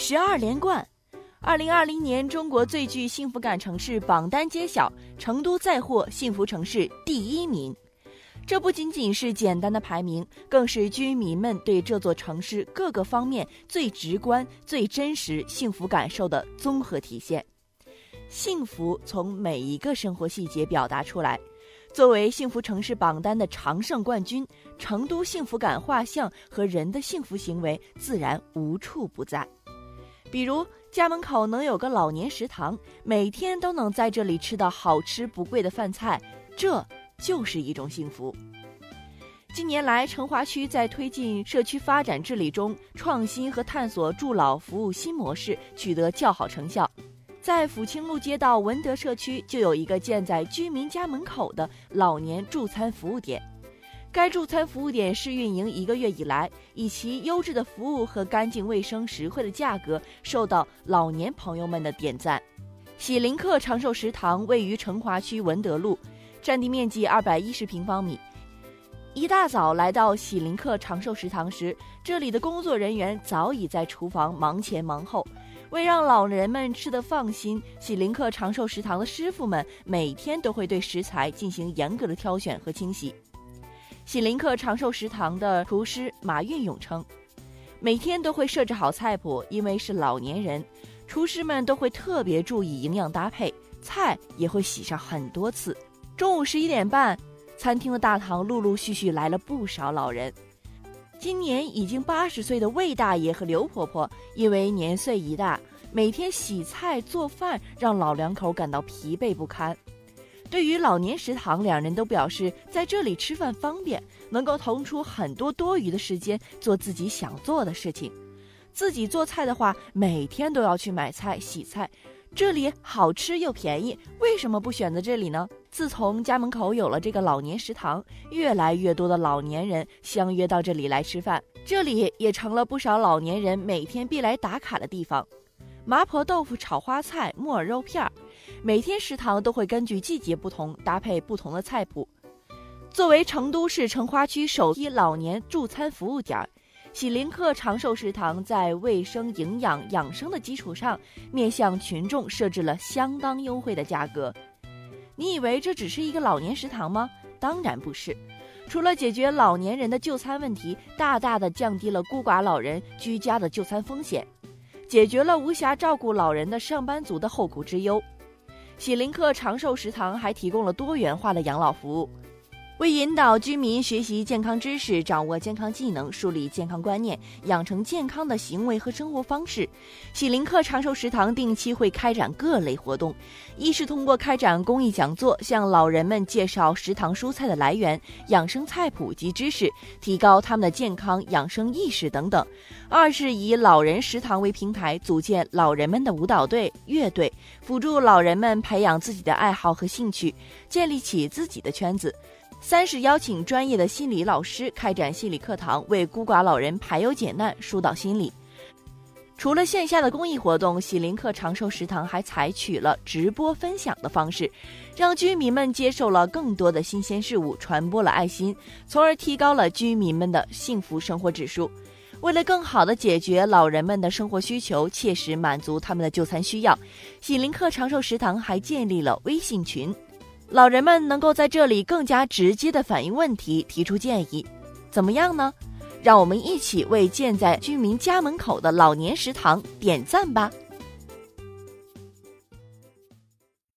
十二连冠。二零二零年中国最具幸福感城市榜单揭晓，成都再获幸福城市第一名。这不仅仅是简单的排名，更是居民们对这座城市各个方面最直观、最真实幸福感受的综合体现。幸福从每一个生活细节表达出来。作为幸福城市榜单的常胜冠军，成都幸福感画像和人的幸福行为自然无处不在。比如，家门口能有个老年食堂，每天都能在这里吃到好吃不贵的饭菜，这就是一种幸福。近年来，成华区在推进社区发展治理中，创新和探索助老服务新模式取得较好成效。在抚清路街道文德社区，就有一个建在居民家门口的老年助餐服务点。该助餐服务点试运营一个月以来，以其优质的服务和干净卫生、实惠的价格，受到老年朋友们的点赞。喜林客长寿食堂位于成华区文德路，占地面积二百一十平方米。一大早来到喜林客长寿食堂时，这里的工作人员早已在厨房忙前忙后。为让老人们吃得放心，喜林客长寿食堂的师傅们每天都会对食材进行严格的挑选和清洗。喜林客长寿食堂的厨师马运勇称，每天都会设置好菜谱，因为是老年人，厨师们都会特别注意营养搭配，菜也会洗上很多次。中午十一点半，餐厅的大堂陆陆续续来了不少老人。今年已经八十岁的魏大爷和刘婆婆，因为年岁已大，每天洗菜做饭，让老两口感到疲惫不堪。对于老年食堂，两人都表示在这里吃饭方便，能够腾出很多多余的时间做自己想做的事情。自己做菜的话，每天都要去买菜洗菜，这里好吃又便宜，为什么不选择这里呢？自从家门口有了这个老年食堂，越来越多的老年人相约到这里来吃饭，这里也成了不少老年人每天必来打卡的地方。麻婆豆腐炒花菜、木耳肉片儿，每天食堂都会根据季节不同搭配不同的菜谱。作为成都市成华区首批老年助餐服务点，喜林客长寿食堂在卫生、营养、养生的基础上，面向群众设置了相当优惠的价格。你以为这只是一个老年食堂吗？当然不是，除了解决老年人的就餐问题，大大的降低了孤寡老人居家的就餐风险。解决了无暇照顾老人的上班族的后顾之忧，喜林客长寿食堂还提供了多元化的养老服务。为引导居民学习健康知识、掌握健康技能、树立健康观念、养成健康的行为和生活方式，喜林客长寿食堂定期会开展各类活动。一是通过开展公益讲座，向老人们介绍食堂蔬菜的来源、养生菜谱及知识，提高他们的健康养生意识等等；二是以老人食堂为平台，组建老人们的舞蹈队、乐队，辅助老人们培养自己的爱好和兴趣，建立起自己的圈子。三是邀请专业的心理老师开展心理课堂，为孤寡老人排忧解难、疏导心理。除了线下的公益活动，喜林客长寿食堂还采取了直播分享的方式，让居民们接受了更多的新鲜事物，传播了爱心，从而提高了居民们的幸福生活指数。为了更好地解决老人们的生活需求，切实满足他们的就餐需要，喜林客长寿食堂还建立了微信群。老人们能够在这里更加直接的反映问题、提出建议，怎么样呢？让我们一起为建在居民家门口的老年食堂点赞吧！